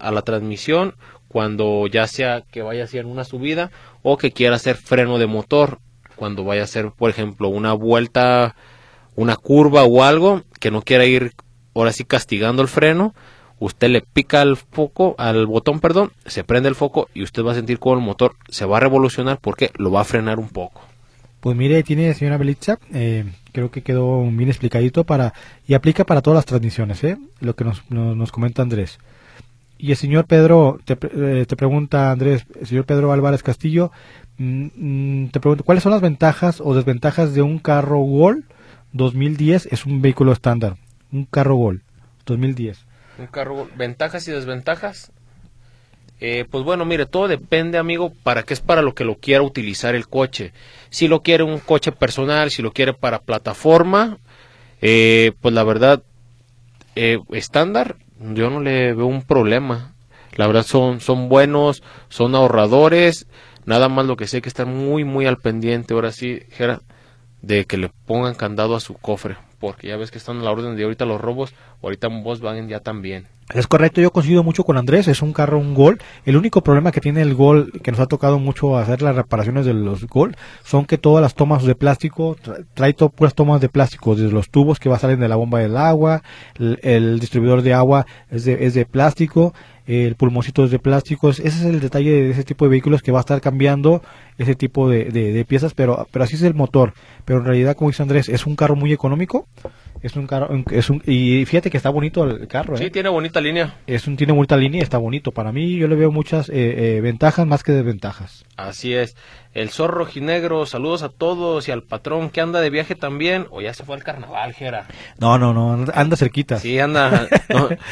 a la transmisión cuando ya sea que vaya a hacer una subida o que quiera hacer freno de motor cuando vaya a hacer por ejemplo una vuelta una curva o algo que no quiera ir ahora sí castigando el freno usted le pica al foco al botón perdón se prende el foco y usted va a sentir como el motor se va a revolucionar porque lo va a frenar un poco pues mire tiene señora Belitza eh, creo que quedó bien explicadito para y aplica para todas las transmisiones ¿eh? lo que nos, nos comenta Andrés y el señor Pedro, te, eh, te, pregunta Andrés, el señor Pedro Álvarez Castillo, mm, mm, te pregunto, ¿cuáles son las ventajas o desventajas de un carro Gol 2010? Es un vehículo estándar, un carro Gol 2010. Un carro ventajas y desventajas. Eh, pues bueno, mire, todo depende, amigo, para qué es para lo que lo quiera utilizar el coche. Si lo quiere un coche personal, si lo quiere para plataforma, eh, pues la verdad, estándar, yo no le veo un problema. La verdad son, son buenos, son ahorradores. Nada más lo que sé que están muy, muy al pendiente. Ahora sí, de que le pongan candado a su cofre. Porque ya ves que están a la orden de ahorita los robos. Ahorita en Volkswagen ya también. Es correcto, yo coincido mucho con Andrés, es un carro, un gol. El único problema que tiene el gol, que nos ha tocado mucho hacer las reparaciones de los gol, son que todas las tomas de plástico, trae puras tomas de plástico, desde los tubos que va a salir de la bomba del agua, el, distribuidor de agua es de, es de plástico, el pulmoncito de plástico, ese es el detalle de ese tipo de vehículos que va a estar cambiando ese tipo de, de piezas, pero, pero así es el motor. Pero en realidad, como dice Andrés, es un carro muy económico, es un carro, es un, y fíjate que está bonito el carro. Sí, ¿eh? tiene bonita línea. Es un, tiene bonita línea y está bonito. Para mí yo le veo muchas eh, eh, ventajas más que desventajas. Así es. El zorro rojinegro, saludos a todos y al patrón que anda de viaje también. O ya se fue al carnaval, Jera. No, no, no, anda cerquita. Sí, anda.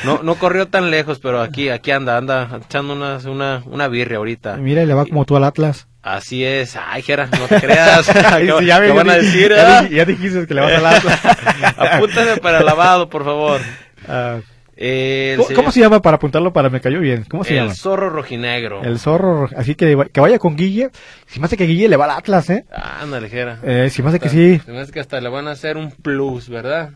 No, no, corrió tan lejos, pero aquí, aquí anda, anda echando una, una, una birria ahorita. Mira, le va como tú al Atlas. Así es. Ay, Jera, no te creas. ¿Qué, ya van a decir? Ya, ya, dijiste que le vas a la... Apúntame para el lavado, por favor. Uh, ¿Cómo, se llama para apuntarlo para me cayó bien? ¿Cómo se llama? El zorro rojinegro. El zorro, así que, que vaya con Guille. Si me hace que Guille le va al Atlas, ¿eh? Ándale, Jera. Eh, si me hace que sí. Si me hace que hasta le van a hacer un plus, ¿verdad?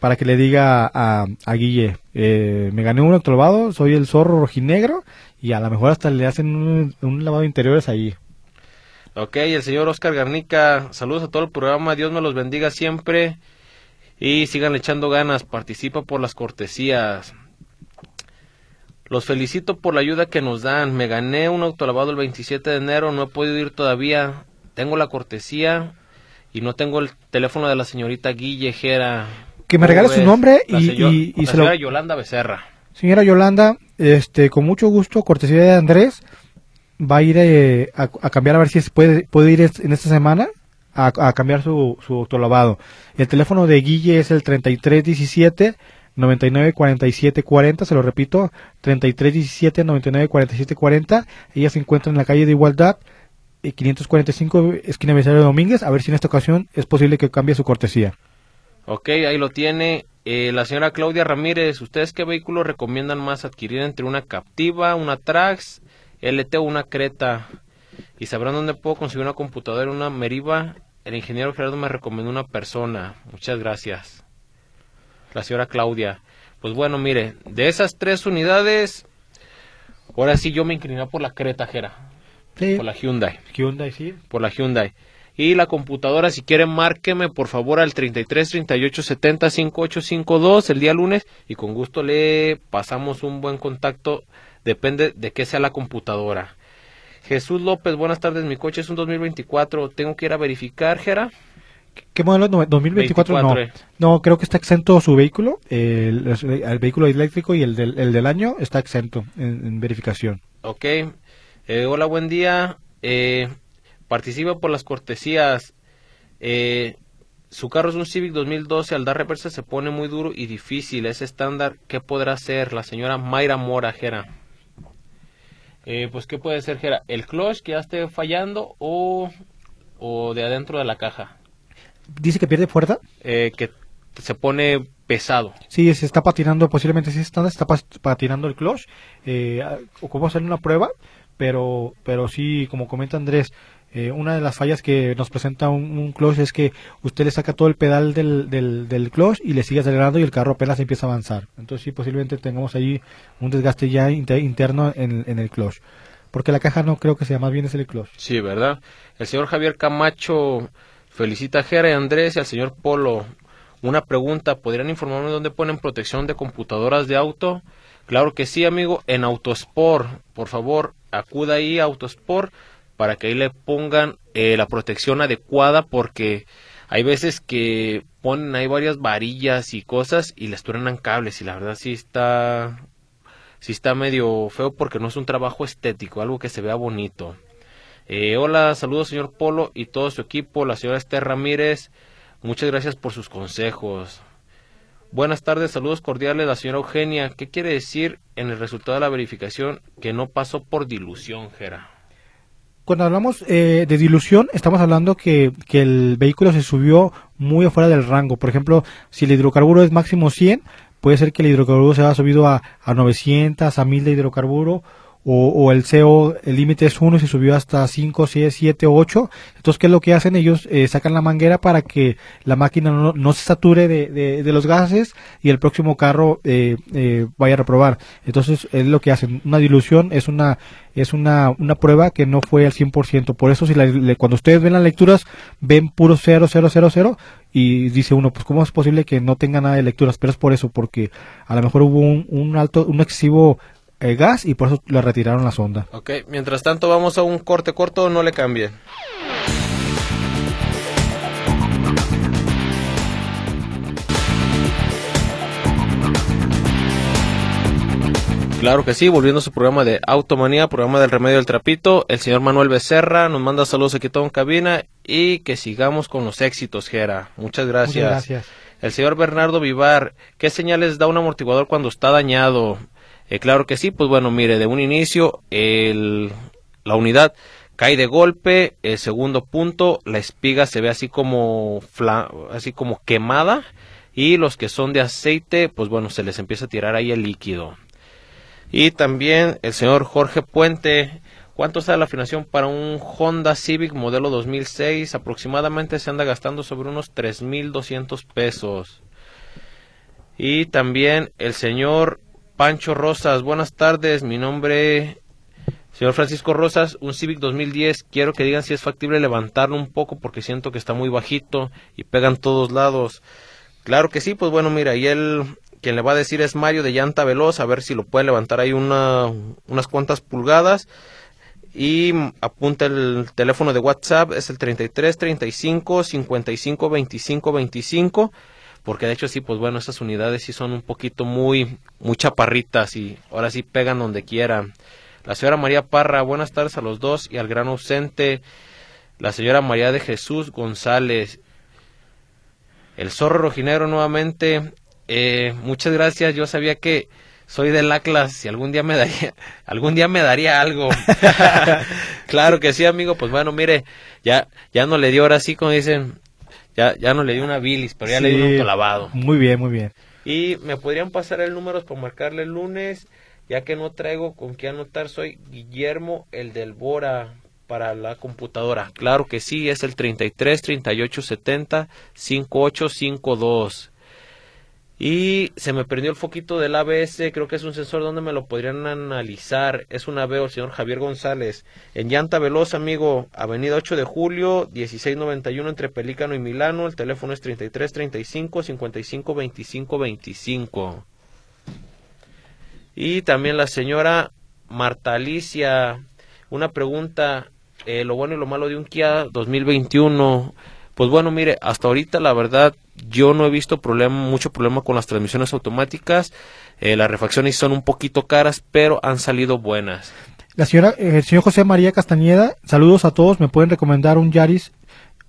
Para que le diga a, a Guille, eh, me gané un lavado, soy el zorro rojinegro y a lo mejor hasta le hacen un, un lavado de interiores ahí. Ok, el señor Oscar Garnica, saludos a todo el programa, Dios me los bendiga siempre y sigan echando ganas, participa por las cortesías. Los felicito por la ayuda que nos dan. Me gané un autolavado el 27 de enero, no he podido ir todavía. Tengo la cortesía y no tengo el teléfono de la señorita Guillejera. Que me regale su nombre y, y, se lo... Yolanda Becerra. Señora Yolanda, este, con mucho gusto, cortesía de Andrés va a ir eh, a, cambiar a ver si puede, puede ir en esta semana a, cambiar su, su autolavado. El teléfono de Guille es el 3317 994740, se lo repito, 3317 994740. Ella se encuentra en la calle de Igualdad, 545 eh, esquina de Domínguez, a ver si en esta ocasión es posible que cambie su cortesía. Ok, ahí lo tiene. Eh, la señora Claudia Ramírez, ¿ustedes qué vehículo recomiendan más adquirir entre una Captiva, una Trax LT una Creta. Y sabrán dónde puedo conseguir una computadora, una Meriva. El ingeniero Gerardo me recomendó una persona. Muchas gracias. La señora Claudia. Pues bueno, mire, de esas tres unidades, ahora sí yo me incliné por la Creta, Jera. Sí. Por la Hyundai. Hyundai, sí. Por la Hyundai. Y la computadora, si quieren, márqueme por favor al 33 38 70 5852 el día lunes y con gusto le pasamos un buen contacto. Depende de qué sea la computadora. Jesús López, buenas tardes. Mi coche es un 2024. ¿Tengo que ir a verificar, Jera? ¿Qué modelo? 2024 no. No, creo que está exento su vehículo. El, el vehículo eléctrico y el del, el del año está exento en, en verificación. Ok. Eh, hola, buen día. Eh, participa por las cortesías. Eh, su carro es un Civic 2012. Al dar reversa se pone muy duro y difícil. Es estándar. ¿Qué podrá hacer la señora Mayra Mora, Jera? Eh, pues, ¿qué puede ser, Jera? ¿El clutch que ya esté fallando o, o de adentro de la caja? Dice que pierde fuerza. Eh, que se pone pesado. Sí, se está patinando, posiblemente sí está, está patinando el clutch. Eh, ocupamos hacer una prueba, pero, pero sí, como comenta Andrés, eh, una de las fallas que nos presenta un, un clutch es que usted le saca todo el pedal del, del, del clutch y le sigue acelerando y el carro apenas empieza a avanzar. Entonces sí, posiblemente tengamos ahí un desgaste ya inter- interno en, en el clutch. Porque la caja no creo que sea, más bien es el clutch. Sí, ¿verdad? El señor Javier Camacho felicita a Jera y Andrés y al señor Polo. Una pregunta, ¿podrían informarme dónde ponen protección de computadoras de auto? Claro que sí, amigo, en Autosport. Por favor, acuda ahí a Autosport para que ahí le pongan eh, la protección adecuada porque hay veces que ponen ahí varias varillas y cosas y les truenan cables y la verdad sí está sí está medio feo porque no es un trabajo estético, algo que se vea bonito. Eh, hola, saludos señor Polo y todo su equipo, la señora Esther Ramírez, muchas gracias por sus consejos. Buenas tardes, saludos cordiales la señora Eugenia. ¿Qué quiere decir en el resultado de la verificación que no pasó por dilución, Jera? Cuando hablamos eh, de dilución, estamos hablando que, que el vehículo se subió muy afuera del rango. Por ejemplo, si el hidrocarburo es máximo 100, puede ser que el hidrocarburo se haya subido a, a 900, a 1000 de hidrocarburo, o, o el CO, el límite es 1 y se subió hasta 5, 6, 7, 8. Entonces, ¿qué es lo que hacen? Ellos eh, sacan la manguera para que la máquina no, no se sature de, de, de los gases y el próximo carro eh, eh, vaya a reprobar. Entonces, es lo que hacen. Una dilución es una es una, una prueba que no fue al 100%. Por eso, si la- cuando ustedes ven las lecturas, ven puro 0, 0, 0, 0 y dice uno, pues ¿cómo es posible que no tenga nada de lecturas? Pero es por eso, porque a lo mejor hubo un, un alto, un excesivo eh, gas y por eso le retiraron la sonda. Ok, mientras tanto vamos a un corte corto, no le cambien. Claro que sí, volviendo a su programa de Automanía, programa del remedio del trapito, el señor Manuel Becerra nos manda saludos aquí todo en cabina y que sigamos con los éxitos, Jera. Muchas gracias. Muchas gracias. El señor Bernardo Vivar, ¿qué señales da un amortiguador cuando está dañado? Eh, claro que sí, pues bueno, mire, de un inicio, el, la unidad cae de golpe, el segundo punto, la espiga se ve así como, así como quemada y los que son de aceite, pues bueno, se les empieza a tirar ahí el líquido. Y también el señor Jorge Puente, ¿cuánto está la afinación para un Honda Civic modelo 2006? Aproximadamente se anda gastando sobre unos 3.200 pesos. Y también el señor Pancho Rosas, buenas tardes, mi nombre señor Francisco Rosas, un Civic 2010, quiero que digan si es factible levantarlo un poco porque siento que está muy bajito y pegan todos lados. Claro que sí, pues bueno, mira, y él, quien le va a decir es Mario de Llanta Veloz, a ver si lo puede levantar ahí una, unas cuantas pulgadas. Y apunta el teléfono de WhatsApp, es el 33 35 55 25 25. Porque de hecho sí, pues bueno, esas unidades sí son un poquito muy, muy chaparritas y ahora sí pegan donde quieran. La señora María Parra, buenas tardes a los dos y al gran ausente, la señora María de Jesús González. El zorro rojinegro nuevamente. Eh, muchas gracias. Yo sabía que soy del Atlas. Si algún día me daría, algún día me daría algo. claro que sí, amigo. Pues bueno, mire, ya, ya no le dio ahora sí, como dicen, ya, ya no le dio una bilis, pero ya le dio un Sí, autolavado. Muy bien, muy bien. Y me podrían pasar el número para marcarle el lunes, ya que no traigo con qué anotar. Soy Guillermo, el del Bora, para la computadora. Claro que sí, es el 33 38 70 5852. Y se me perdió el foquito del ABS, creo que es un sensor donde me lo podrían analizar. Es un ABO, señor Javier González. En llanta veloz, amigo, Avenida 8 de Julio, 1691 entre Pelícano y Milano. El teléfono es 3335 55 25 25. Y también la señora Marta Alicia, una pregunta, eh, lo bueno y lo malo de un Kia 2021. Pues bueno, mire, hasta ahorita la verdad yo no he visto problema, mucho problema con las transmisiones automáticas. Eh, las refacciones son un poquito caras, pero han salido buenas. La señora, eh, el señor José María Castañeda, saludos a todos, me pueden recomendar un Yaris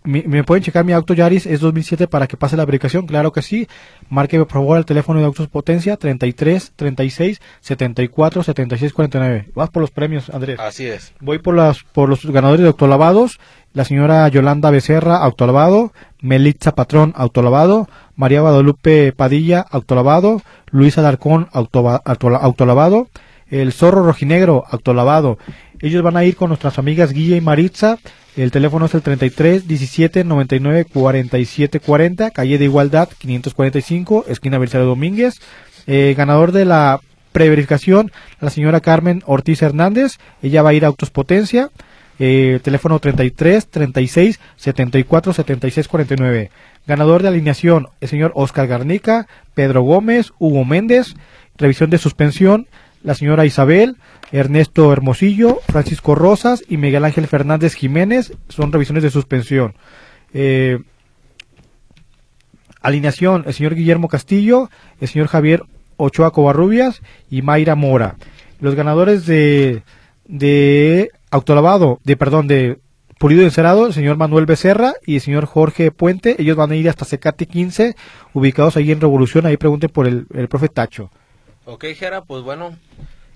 ¿Me, pueden checar mi auto Yaris? Es 2007 para que pase la verificación. Claro que sí. Márqueme por favor el teléfono de Autos Potencia 33 36 74 76 49. Vas por los premios, Andrés. Así es. Voy por las por los ganadores de autolavados. La señora Yolanda Becerra, autolavado. Melitza Patrón, autolavado. María Guadalupe Padilla, autolavado. Luisa Darcón, autolavado. El Zorro Rojinegro, autolavado. Ellos van a ir con nuestras amigas Guilla y Maritza el teléfono es el 33 17 99 47 40, calle de Igualdad 545, esquina Belisario Domínguez. Eh, ganador de la preverificación, la señora Carmen Ortiz Hernández. Ella va a ir a Autos Potencia. Eh, teléfono 33 36 74 76 49. Ganador de alineación, el señor Oscar Garnica, Pedro Gómez, Hugo Méndez. Revisión de suspensión, la señora Isabel, Ernesto Hermosillo, Francisco Rosas y Miguel Ángel Fernández Jiménez son revisiones de suspensión. Eh, alineación, el señor Guillermo Castillo, el señor Javier Ochoa Covarrubias y Mayra Mora. Los ganadores de, de autolavado, de perdón, de pulido y encerado, el señor Manuel Becerra y el señor Jorge Puente. Ellos van a ir hasta Secate 15, ubicados ahí en Revolución. Ahí pregunten por el, el profe Tacho. Ok, Jera, pues bueno,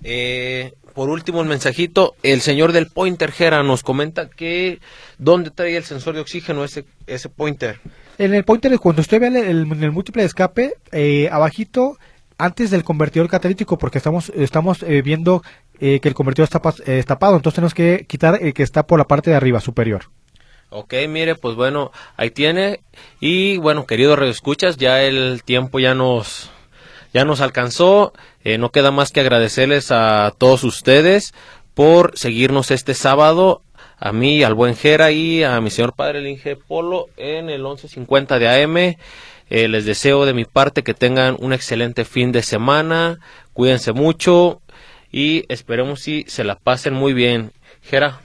eh, por último, el mensajito, el señor del Pointer Jera nos comenta que dónde trae el sensor de oxígeno ese, ese Pointer. En el Pointer, cuando usted ve el, el, múltiple de escape, eh, abajito, antes del convertidor catalítico, porque estamos, estamos eh, viendo que el convertidor está tapado, entonces tenemos que quitar el que está por la parte de arriba, superior. Ok, mire, pues bueno, ahí tiene. Y bueno, queridos escuchas, ya el tiempo ya nos ya nos alcanzó. Eh, no queda más que agradecerles a todos ustedes por seguirnos este sábado. A mí, al buen Jera y a mi señor padre, el Polo, en el 1150 de AM. Eh, les deseo de mi parte que tengan un excelente fin de semana. Cuídense mucho y esperemos si se la pasen muy bien. Jera.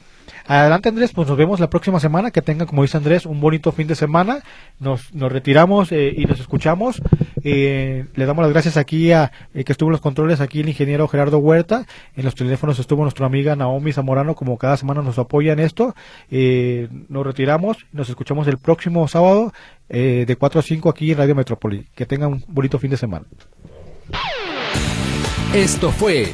Adelante Andrés, pues nos vemos la próxima semana, que tengan, como dice Andrés, un bonito fin de semana. Nos, nos retiramos eh, y nos escuchamos. Eh, le damos las gracias aquí a eh, que estuvo en los controles, aquí el ingeniero Gerardo Huerta. En los teléfonos estuvo nuestra amiga Naomi Zamorano, como cada semana nos apoya en esto. nos retiramos, nos escuchamos el próximo sábado de 4 a 5 aquí en Radio Metrópoli. Que tengan un bonito fin de semana. Esto fue